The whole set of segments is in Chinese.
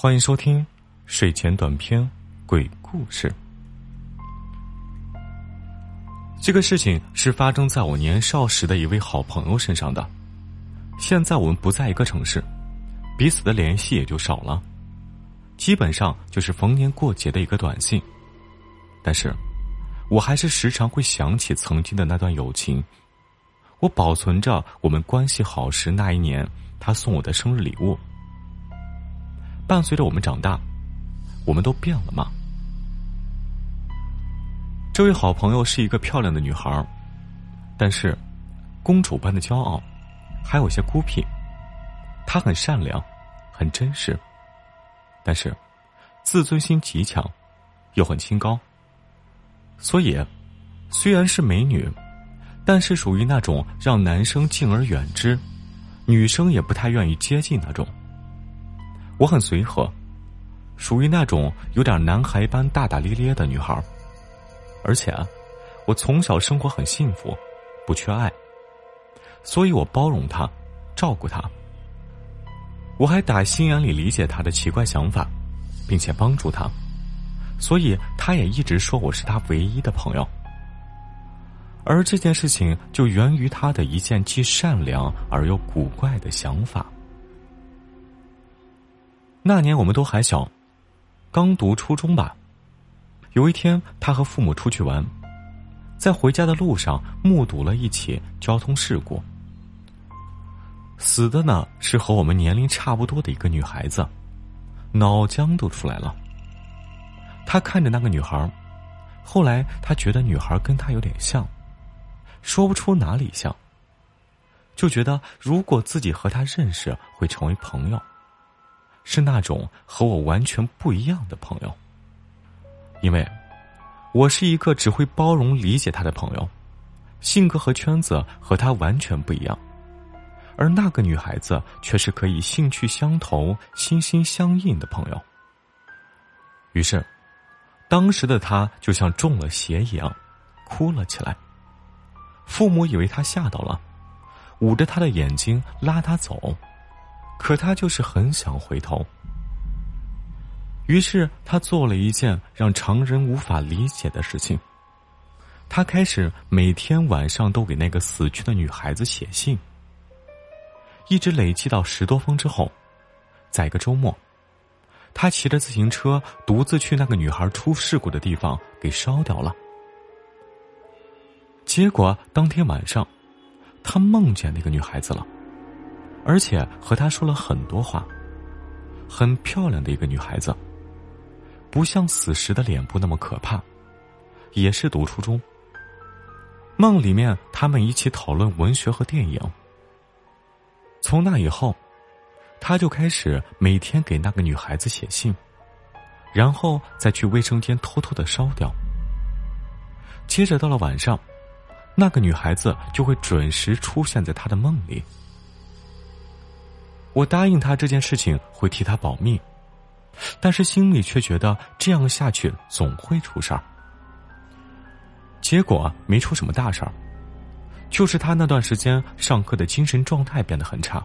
欢迎收听睡前短篇鬼故事。这个事情是发生在我年少时的一位好朋友身上的。现在我们不在一个城市，彼此的联系也就少了，基本上就是逢年过节的一个短信。但是，我还是时常会想起曾经的那段友情。我保存着我们关系好时那一年他送我的生日礼物。伴随着我们长大，我们都变了吗？这位好朋友是一个漂亮的女孩，但是公主般的骄傲，还有些孤僻。她很善良，很真实，但是自尊心极强，又很清高。所以，虽然是美女，但是属于那种让男生敬而远之，女生也不太愿意接近那种。我很随和，属于那种有点男孩般大大咧咧的女孩，而且啊我从小生活很幸福，不缺爱，所以我包容她，照顾她。我还打心眼里理解她的奇怪想法，并且帮助她，所以她也一直说我是她唯一的朋友。而这件事情就源于她的一件既善良而又古怪的想法。那年我们都还小，刚读初中吧。有一天，他和父母出去玩，在回家的路上目睹了一起交通事故。死的呢是和我们年龄差不多的一个女孩子，脑浆都出来了。他看着那个女孩，后来他觉得女孩跟他有点像，说不出哪里像，就觉得如果自己和她认识，会成为朋友。是那种和我完全不一样的朋友，因为，我是一个只会包容理解他的朋友，性格和圈子和他完全不一样，而那个女孩子却是可以兴趣相投、心心相印的朋友。于是，当时的他就像中了邪一样，哭了起来。父母以为他吓到了，捂着他的眼睛拉他走。可他就是很想回头，于是他做了一件让常人无法理解的事情。他开始每天晚上都给那个死去的女孩子写信，一直累积到十多封之后，在一个周末，他骑着自行车独自去那个女孩出事故的地方给烧掉了。结果当天晚上，他梦见那个女孩子了。而且和他说了很多话。很漂亮的一个女孩子，不像死时的脸部那么可怕，也是读初中。梦里面，他们一起讨论文学和电影。从那以后，他就开始每天给那个女孩子写信，然后再去卫生间偷偷的烧掉。接着到了晚上，那个女孩子就会准时出现在他的梦里。我答应他这件事情会替他保密，但是心里却觉得这样下去总会出事儿。结果没出什么大事儿，就是他那段时间上课的精神状态变得很差。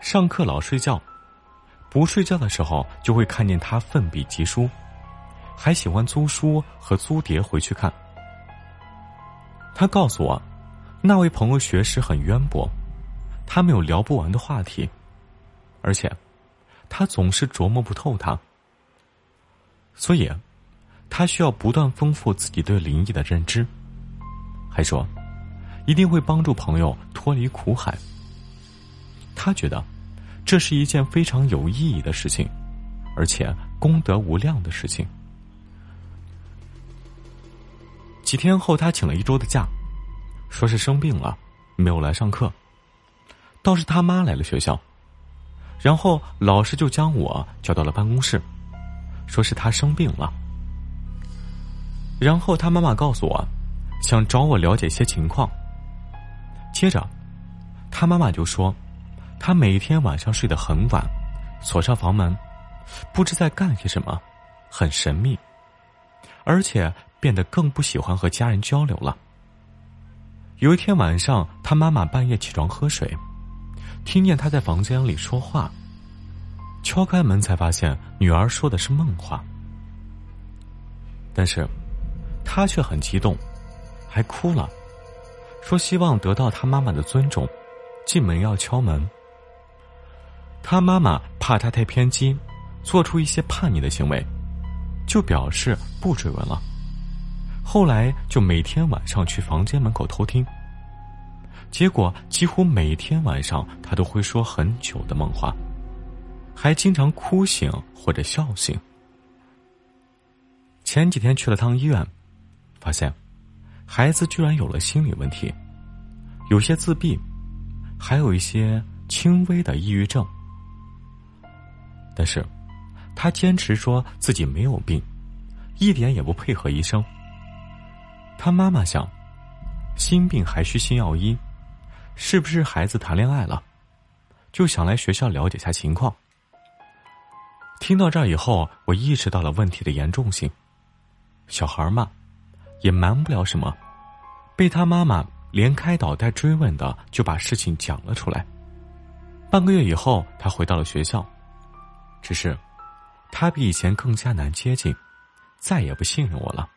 上课老睡觉，不睡觉的时候就会看见他奋笔疾书，还喜欢租书和租碟回去看。他告诉我，那位朋友学识很渊博。他们有聊不完的话题，而且，他总是琢磨不透他，所以，他需要不断丰富自己对灵异的认知。还说，一定会帮助朋友脱离苦海。他觉得，这是一件非常有意义的事情，而且功德无量的事情。几天后，他请了一周的假，说是生病了，没有来上课。倒是他妈来了学校，然后老师就将我叫到了办公室，说是他生病了。然后他妈妈告诉我，想找我了解些情况。接着，他妈妈就说，他每天晚上睡得很晚，锁上房门，不知在干些什么，很神秘，而且变得更不喜欢和家人交流了。有一天晚上，他妈妈半夜起床喝水。听见他在房间里说话，敲开门才发现女儿说的是梦话，但是，他却很激动，还哭了，说希望得到他妈妈的尊重，进门要敲门。他妈妈怕他太偏激，做出一些叛逆的行为，就表示不追问了。后来就每天晚上去房间门口偷听。结果几乎每天晚上，他都会说很久的梦话，还经常哭醒或者笑醒。前几天去了趟医院，发现孩子居然有了心理问题，有些自闭，还有一些轻微的抑郁症。但是，他坚持说自己没有病，一点也不配合医生。他妈妈想，心病还需心药医。是不是孩子谈恋爱了？就想来学校了解下情况。听到这儿以后，我意识到了问题的严重性。小孩嘛，也瞒不了什么，被他妈妈连开导带追问的，就把事情讲了出来。半个月以后，他回到了学校，只是他比以前更加难接近，再也不信任我了。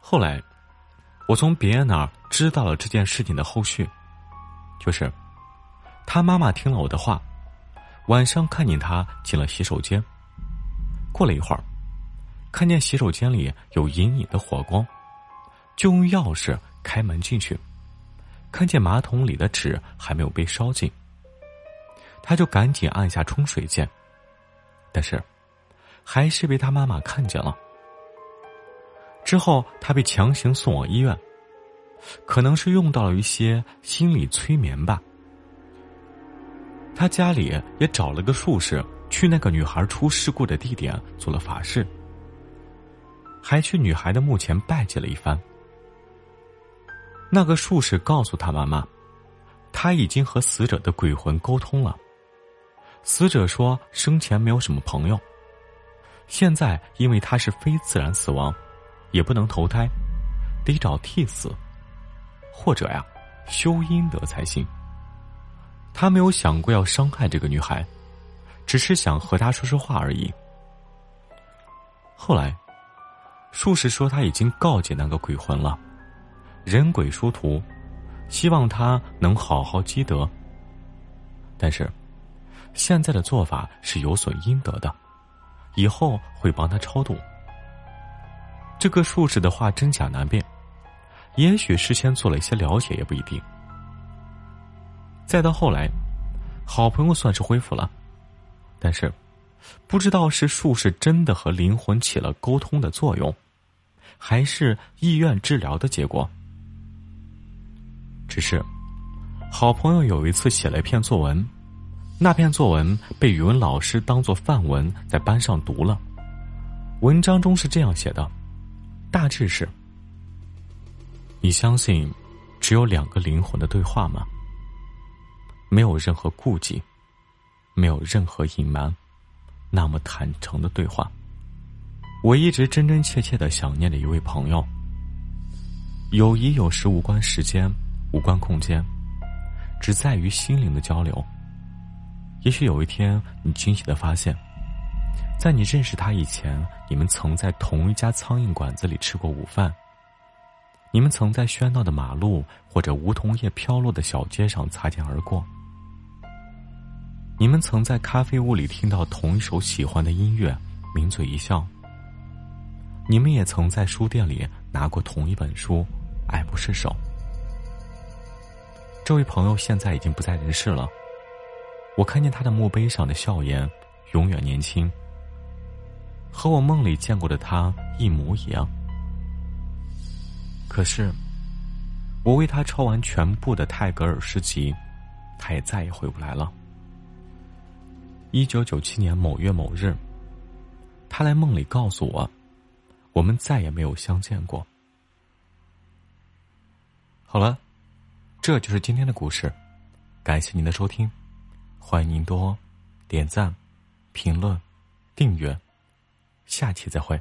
后来。我从别人那儿知道了这件事情的后续，就是他妈妈听了我的话，晚上看见他进了洗手间。过了一会儿，看见洗手间里有隐隐的火光，就用钥匙开门进去，看见马桶里的纸还没有被烧尽，他就赶紧按下冲水键，但是还是被他妈妈看见了。之后，他被强行送往医院，可能是用到了一些心理催眠吧。他家里也找了个术士，去那个女孩出事故的地点做了法事，还去女孩的墓前拜祭了一番。那个术士告诉他妈妈，他已经和死者的鬼魂沟通了。死者说生前没有什么朋友，现在因为他是非自然死亡。也不能投胎，得找替死，或者呀，修阴德才行。他没有想过要伤害这个女孩，只是想和她说说话而已。后来，术士说他已经告诫那个鬼魂了，人鬼殊途，希望他能好好积德。但是，现在的做法是有损阴德的，以后会帮他超度。这个术士的话真假难辨，也许事先做了一些了解，也不一定。再到后来，好朋友算是恢复了，但是不知道是术士真的和灵魂起了沟通的作用，还是医院治疗的结果。只是，好朋友有一次写了一篇作文，那篇作文被语文老师当做范文在班上读了，文章中是这样写的。大致是：你相信只有两个灵魂的对话吗？没有任何顾忌，没有任何隐瞒，那么坦诚的对话。我一直真真切切的想念的一位朋友。友谊有时无关时间，无关空间，只在于心灵的交流。也许有一天，你惊喜的发现。在你认识他以前，你们曾在同一家苍蝇馆子里吃过午饭。你们曾在喧闹的马路或者梧桐叶飘落的小街上擦肩而过。你们曾在咖啡屋里听到同一首喜欢的音乐，抿嘴一笑。你们也曾在书店里拿过同一本书，爱不释手。这位朋友现在已经不在人世了，我看见他的墓碑上的笑颜，永远年轻。和我梦里见过的他一模一样，可是，我为他抄完全部的泰戈尔诗集，他也再也回不来了。一九九七年某月某日，他来梦里告诉我，我们再也没有相见过。好了，这就是今天的故事，感谢您的收听，欢迎您多点赞、评论、订阅。下期再会。